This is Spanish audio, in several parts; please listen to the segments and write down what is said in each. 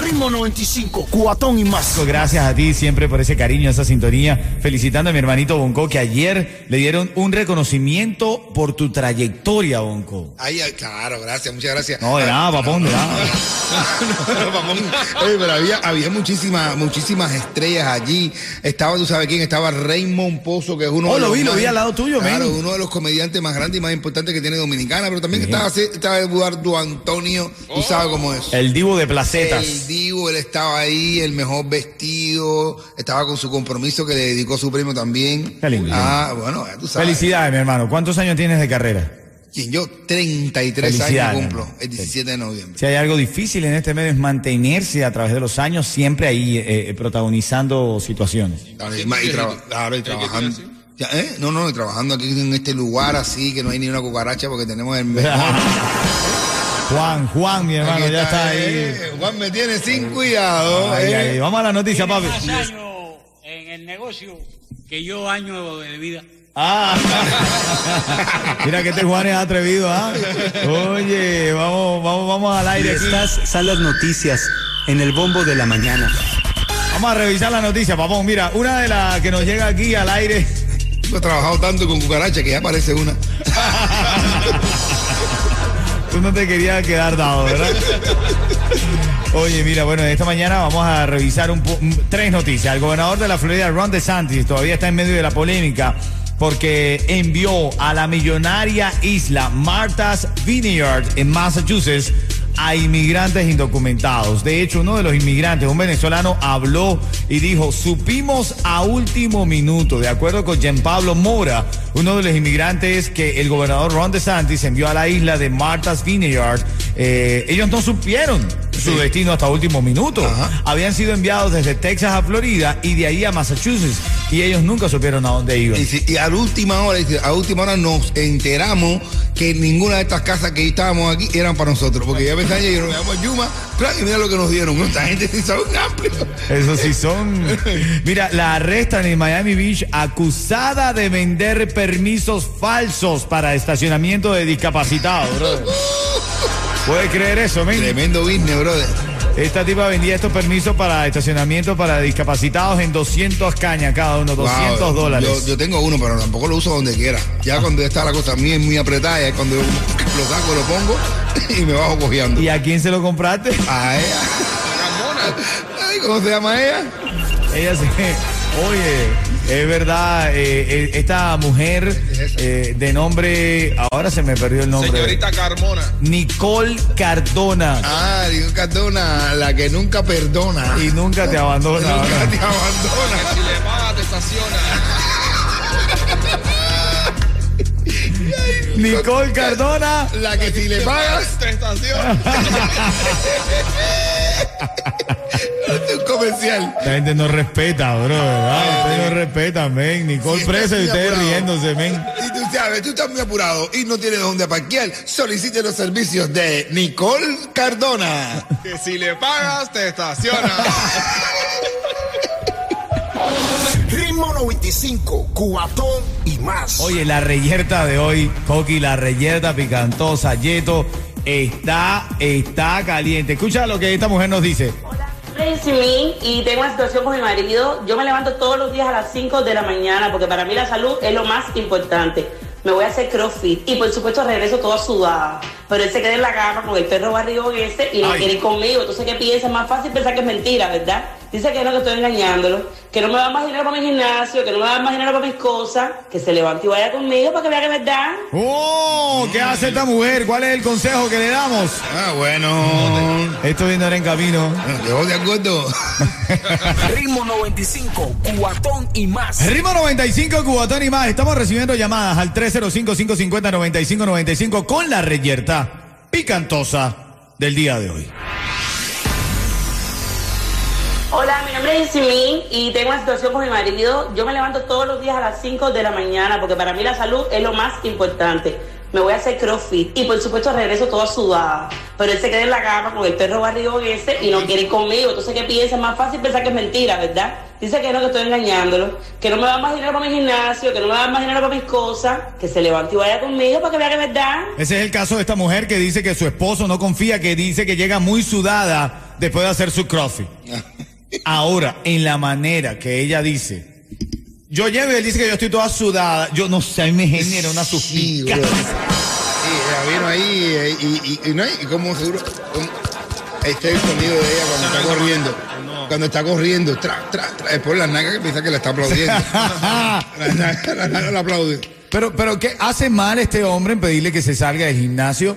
Ritmo 95, cuatón y más. Gracias a ti siempre por ese cariño, esa sintonía. Felicitando a mi hermanito Bonco que ayer le dieron un reconocimiento por tu trayectoria, Bonco. Ay, ay, claro, gracias, muchas gracias. No, de nada, papón, de nada. Pero había, había muchísimas, muchísimas estrellas allí. Estaba, tú sabes quién, estaba Raymond Pozo, que es uno Oh, de lo los vi, lo vi al lado tuyo, Claro, uno de los comediantes más grandes y más importantes que tiene Dominicana, pero también estaba, estaba Eduardo Antonio, tú sabes cómo es. El divo de placetas. El Él estaba ahí, el mejor vestido, estaba con su compromiso que le dedicó su premio también. Qué lindo. Ah, bueno, ya tú sabes. Felicidades, mi hermano. ¿Cuántos años tienes de carrera? Quien yo 33 años cumplo, el 17 de noviembre. Si hay algo difícil en este medio es mantenerse a través de los años siempre ahí eh, eh, protagonizando situaciones. Claro, y, ma- y traba- claro, y trabajando. Ya, ¿eh? No, no, y trabajando aquí en este lugar así, que no hay ni una cucaracha porque tenemos el mejor. Juan, Juan, mi hermano, ya está ahí. eh, Juan me tiene sin cuidado. Ay, eh. ay, vamos a la noticia, papi. más años en el negocio que yo años de vida. Ah. Mira que este Juan es atrevido, ¿ah? Oye, vamos, vamos, vamos al aire. Estas son las noticias en el bombo de la mañana. Vamos a revisar la noticia, papón. Mira, una de las que nos llega aquí al aire. He trabajado tanto con cucaracha que ya parece una. Tú no te querías quedar dado, ¿verdad? Oye, mira, bueno, esta mañana vamos a revisar un po- m- tres noticias. El gobernador de la Florida, Ron DeSantis, todavía está en medio de la polémica porque envió a la millonaria isla Martha's Vineyard en Massachusetts a inmigrantes indocumentados. De hecho, uno de los inmigrantes, un venezolano, habló y dijo, supimos a último minuto, de acuerdo con Jean Pablo Mora, uno de los inmigrantes que el gobernador Ron DeSantis envió a la isla de Martha's Vineyard, eh, ellos no supieron su destino hasta último minuto. Habían sido enviados desde Texas a Florida y de ahí a Massachusetts y ellos nunca supieron a dónde iban. Y, si- y a última hora, a última hora nos enteramos que ninguna de estas casas que estábamos aquí eran para nosotros. Porque ya pensaban, y nos llamamos a Yuma, plan, y mira lo que nos dieron. Esta gente sí sabe un amplio. Eso sí son. Mira, la arrestan en Miami Beach acusada de vender permisos falsos para estacionamiento de discapacitados. ¿Puedes creer eso, men? Tremendo business, brother. Esta tipa vendía estos permisos para estacionamiento para discapacitados en 200 cañas cada uno, 200 Wow, dólares. Yo, yo tengo uno, pero tampoco lo uso donde quiera. Ya cuando ya está la cosa mía muy apretada, es cuando yo lo saco, lo pongo y me bajo cojeando. ¿Y a quién se lo compraste? A ella. Ay, ¿Cómo se llama ella? Ella se. Oye, es verdad, eh, eh, esta mujer eh, de nombre. Ahora se me perdió el nombre. Señorita Carmona. Nicole Cardona. Ah, digo Cardona, la que nunca perdona. Y nunca te abandona. nunca ¿verdad? te abandona. Si le paga, te estaciona. Nicole Cardona. La que si le pagas, Te estaciona. es un comercial. La gente no respeta, bro. ¿verdad? Ustedes no respetan, men. Nicole Si presa y ustedes apurado. riéndose, men. Y tú sabes, tú estás muy apurado y no tienes dónde parquear. Solicite los servicios de Nicole Cardona. Que si le pagas, te estaciona. Ritmo 95, cuatón y más. Oye, la reyerta de hoy, Coqui, la reyerta picantosa, Yeto, está, está caliente. Escucha lo que esta mujer nos dice. Soy Simín y tengo una situación con mi marido. Yo me levanto todos los días a las 5 de la mañana porque para mí la salud es lo más importante. Me voy a hacer crossfit y por supuesto regreso toda sudada. Pero él se queda en la cama con el perro barrigón ese y no Ay. quiere ir conmigo. Entonces, ¿qué piensa? Es más fácil pensar que es mentira, ¿verdad? Dice que no, que estoy engañándolo, que no me va a más dinero para mi gimnasio, que no me va a dar más dinero para mis cosas, que se levante y vaya conmigo para que vea que es verdad. ¡Oh! ¿Qué hace esta mujer? ¿Cuál es el consejo que le damos? Ah, bueno. Esto viene ahora en camino. Yo de acuerdo. Ritmo 95, cuatón y más. Ritmo 95, Cubatón y más. Estamos recibiendo llamadas al 305-550-9595 con la reyerta picantosa del día de hoy. Hola, mi nombre es Simín y tengo una situación con mi marido. Yo me levanto todos los días a las 5 de la mañana porque para mí la salud es lo más importante. Me voy a hacer crossfit y por supuesto regreso toda sudada. Pero él se queda en la cama con el perro barrigón ese y no quiere ir conmigo. Entonces, ¿qué piensa? Es más fácil pensar que es mentira, ¿verdad? Dice que no, que estoy engañándolo. Que no me va a más dinero para mi gimnasio, que no me va más dinero para mis cosas. Que se levante y vaya conmigo para que vea que es verdad. Ese es el caso de esta mujer que dice que su esposo no confía, que dice que llega muy sudada después de hacer su crossfit. Ahora, en la manera que ella dice, yo llevo y él dice que yo estoy toda sudada, yo no sé, a mí me genera una suspicacia. Sí, ella vino ahí eh, y, y, y, no, y como seguro. este es el sonido de ella cuando está corriendo. Cuando está corriendo, tra, tra, tra, es por la naga que piensa que la está aplaudiendo. la naga, la naga la aplaude. pero, pero, ¿qué hace mal este hombre en pedirle que se salga del gimnasio?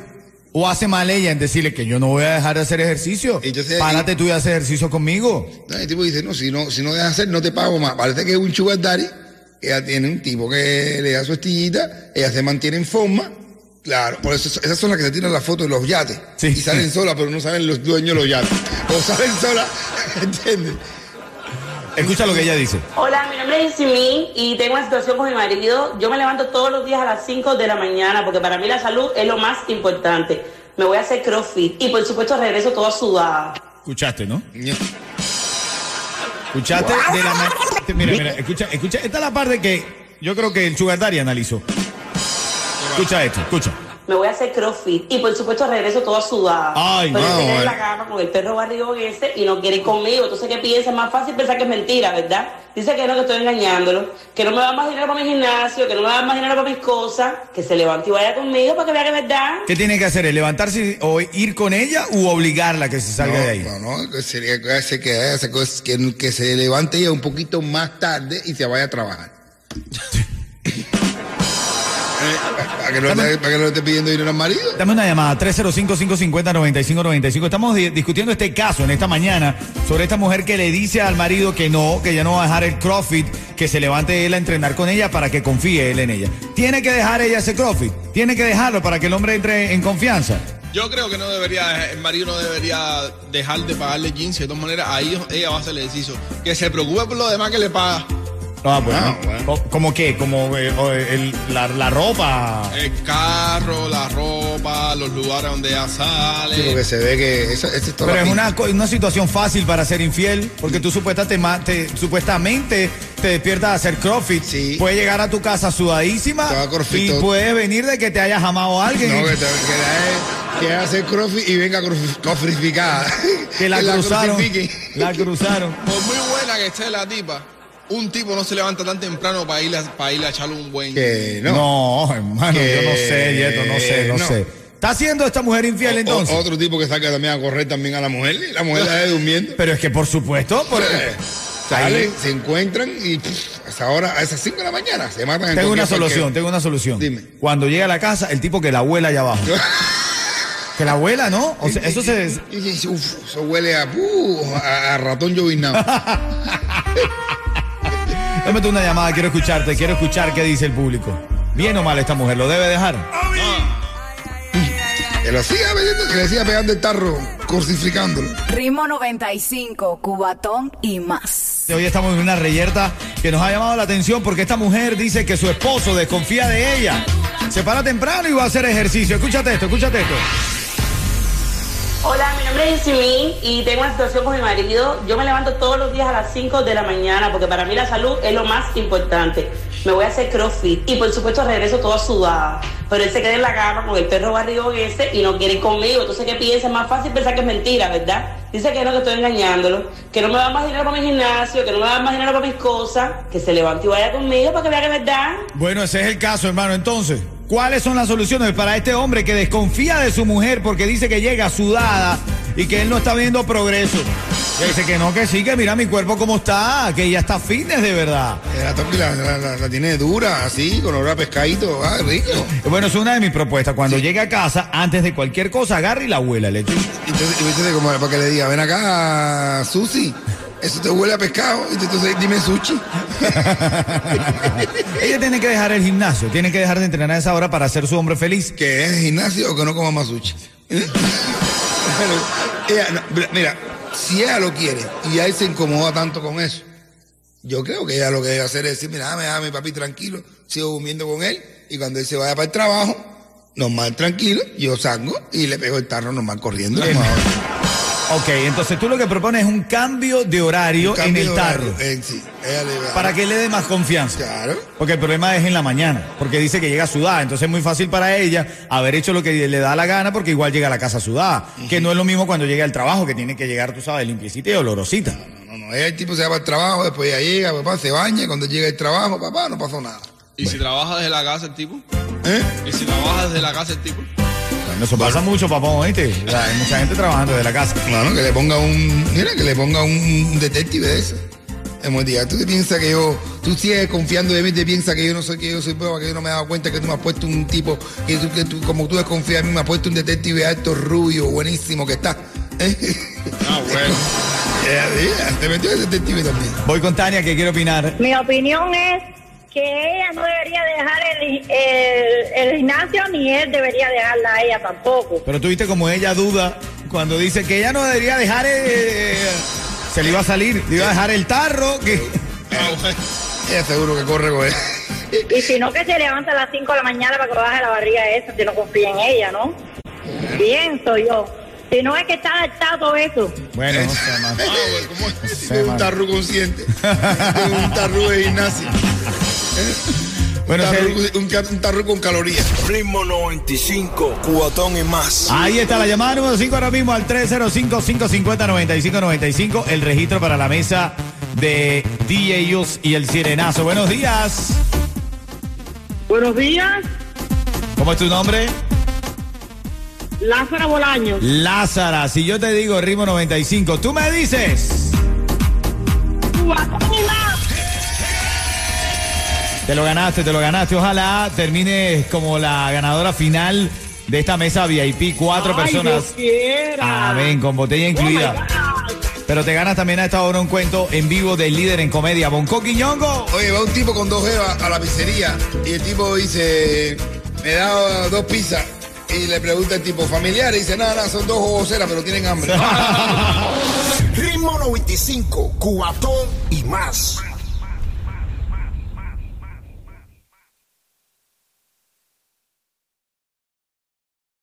¿O hace mal ella en decirle que yo no voy a dejar de hacer ejercicio? Entonces, Párate tú y haz ejercicio conmigo. No, el tipo dice, no, si no, si no dejas hacer, no te pago más. Parece que es un sugar daddy. Ella tiene un tipo que le da su estillita, ella se mantiene en forma. Claro, por eso esas son las que se tiran las fotos de los yates. Sí. Y salen solas, pero no saben los dueños de los yates. O salen solas, ¿entiendes? Escucha lo que ella dice. Hola, mi nombre es Simi y tengo una situación con mi marido. Yo me levanto todos los días a las 5 de la mañana porque para mí la salud es lo más importante. Me voy a hacer crossfit y por supuesto regreso toda sudada. Escuchaste, ¿no? Escuchaste de la ma- Mira, mira, escucha, escucha. Esta es la parte que yo creo que el Sugar Daddy analizó. Escucha esto, escucha. Me voy a hacer crossfit y por supuesto regreso toda sudada. Ay, Pero se queda en eh. la cama con el perro barrigón ese y no quiere ir conmigo. Entonces, ¿qué piensa? Es más fácil pensar que es mentira, ¿verdad? Dice que no, que estoy engañándolo. Que no me va más dinero para mi gimnasio, que no me va más dinero para mis cosas. Que se levante y vaya conmigo para que vea que es verdad. ¿Qué tiene que hacer? ¿Es levantarse o ir con ella u obligarla a que se salga no, de ahí? No, no, sería que, que, que se levante ella un poquito más tarde y se vaya a trabajar. Para, que no esté, para que no esté pidiendo dinero al marido. Dame una llamada, 305-550-9595. Estamos di- discutiendo este caso en esta mañana sobre esta mujer que le dice al marido que no, que ya no va a dejar el CrossFit, que se levante él a entrenar con ella para que confíe él en ella. Tiene que dejar ella ese CrossFit, tiene que dejarlo para que el hombre entre en confianza. Yo creo que no debería, el marido no debería dejar de pagarle 15. De todas maneras, ahí ella va a hacer el ejercicio. Que se preocupe por lo demás que le paga. Ah, bueno. Ah, bueno. ¿Cómo qué? Como eh, el- la, la ropa. El carro, la ropa, los lugares donde ella sale. Sí, porque se ve que esa, esa es Pero la es una, una situación fácil para ser infiel, porque tú supuestamente, te, supuestamente te despiertas a hacer CrossFit. Sí. Puedes llegar a tu casa sudadísima y puedes venir de que te haya jamado a alguien. No, que, te, que, la- que hace crossfit y venga cofrificada. que la cruzaron. crucifiquen. La cruzaron. Por muy buena que esté la tipa, un tipo no se levanta tan temprano para ir a, para ir a echarle un buen. Que no. No, hermano, Que yo no sé, Yeto, no sé, no, no. sé. ¿Está haciendo esta mujer infiel O- entonces? o- otro tipo que saca también a correr también a la mujer y la mujer la ve durmiendo. Pero es que por supuesto, por- Eh, Salen, se encuentran y pff, a esa hora, a esas 5 de la mañana, se matan en tengo una solución, tengo una solución. Dime. Cuando llega a la casa, el tipo que la abuela allá abajo. que la abuela, ¿no? O sea, eso se... Uf, eso huele a, uh, a, a ratón llovinado. Dame una llamada, quiero escucharte, quiero escuchar qué dice el público. Bien o mal esta mujer, ¿lo debe dejar? que lo siga vendiendo, que le siga pegando el tarro, crucificándolo. Ritmo 95, Cubatón y más. Hoy estamos en una reyerta que nos ha llamado la atención porque esta mujer dice que su esposo desconfía de ella. Se para temprano y va a hacer ejercicio. Escúchate esto, escúchate esto. Hola, mi nombre es Simi y tengo una situación con mi marido. Yo me levanto todos los días a las 5 de la mañana porque para mí la salud es lo más importante. Me voy a hacer crossfit y por supuesto regreso toda sudada. Pero él se queda en la cama con el perro barrigón ese y no quiere ir conmigo. Entonces, ¿qué piensa? Es más fácil pensar que es mentira, ¿verdad? Dice que no, que estoy engañándolo. Que no me va más dinero para mi gimnasio, que no me va más dinero para mis cosas. Que se levante y vaya conmigo para que vea que es verdad. Bueno, ese es el caso, hermano. Entonces, ¿cuáles son las soluciones para este hombre que desconfía de su mujer porque dice que llega sudada y que él no está viendo progreso? Que dice que no, que sí, que mira mi cuerpo cómo está, que ella está fitness de verdad. Eh, La, toqui la, la- la- la tiene dura, así, con olor a pescadito, ah, rico. Bueno, es una de mis propuestas. Cuando llegue a casa, antes de cualquier cosa, agarre y la abuela. Le eche- Entonces, y viste como para que le diga, ven acá, Susi, eso te huele a pescado, y entonces dime sushi. Ella tiene que dejar el gimnasio, tiene que dejar de entrenar a esa hora para hacer su hombre feliz. que es gimnasio o que no coma más sushi. Pero ella, no, mira, si ella lo quiere y él se incomoda tanto con eso, yo creo que ella lo que debe hacer es decir, mira, déjame, déjame, papi, tranquilo, sigo durmiendo con él y cuando él se vaya para el trabajo, normal, tranquilo, yo salgo y le pego el tarro normal corriendo. Ok, entonces tú lo que propones es un cambio de horario cambio en el tarro. horario, eh, sí, Para que le dé más confianza. Claro. Porque el problema es en la mañana, porque dice que llega sudada, entonces es muy fácil para ella haber hecho lo que le da la gana porque igual llega a la casa sudada, que no es lo mismo cuando llega al trabajo, que tiene que llegar, tú sabes, limpiecita y olorosita. No, no, ella, el tipo se va para el trabajo, después ella llega, papá, se baña, y cuando llega el trabajo, papá, no pasó nada. ¿Y si trabaja desde la casa el tipo? ¿Eh? ¿Y si trabaja desde la casa el tipo? Bueno, eso pasa mucho, papón, sea, hay mucha gente trabajando desde la casa. Claro, que le ponga un, mira, que le ponga un detective de eso. Hemos dicho, tú te piensas que yo, tú sigues confiando de mí, te piensas que yo no soy, que yo soy prueba, que yo no me he dado cuenta que tú me has puesto un tipo, que tú, que tú como tú desconfías en mí, me has puesto un detective alto, rubio, buenísimo que está. ¿Eh? Ah, bueno. Ya, te metió el detective también. Voy con Tania que quiere opinar. Mi opinión es que ella no debería dejar el, el- el gimnasio ni él debería dejarla a ella tampoco. Pero tú viste como ella duda cuando dice que ella no debería dejar, eh, se le iba a salir, le iba a dejar el tarro, que... Ah. Ella seguro que corre con él. Y si no, que se levanta a las 5 de la mañana para que baje la barriga esa, si no confía en ella, ¿no? Pienso yo. Si no es que está adaptado todo eso. Bueno, no sé, más. Ah, bueno, ¿cómo es? sé, Es un man. tarru consciente. Un tarru de gimnasia. Bueno, un, un, tarru con calorías. Ritmo 95, cuatón y más. Ahí está la llamada número 5 ahora mismo al 305-550-9595. El registro para la mesa de DJs y el Sirenazo. Buenos días. Buenos días, ¿Cómo es tu nombre? Lázaro Bolaños. Lázara. Si yo te digo ritmo 95, tú me dices. Te lo ganaste, te lo ganaste. Ojalá termines como la ganadora final de esta mesa VIP. Cuatro personas. Amén, con botella incluida. Pero te ganas también a esta hora un cuento en vivo del líder en comedia, Bonco Quiñongo. Oye, va un tipo con dos jevas a la pizzería y el tipo dice, me da dos pizzas. Y le pregunta el tipo, familiar, y dice, nada, nada, son dos jocoseras, pero tienen hambre. Ritmo 95, cuatón y más.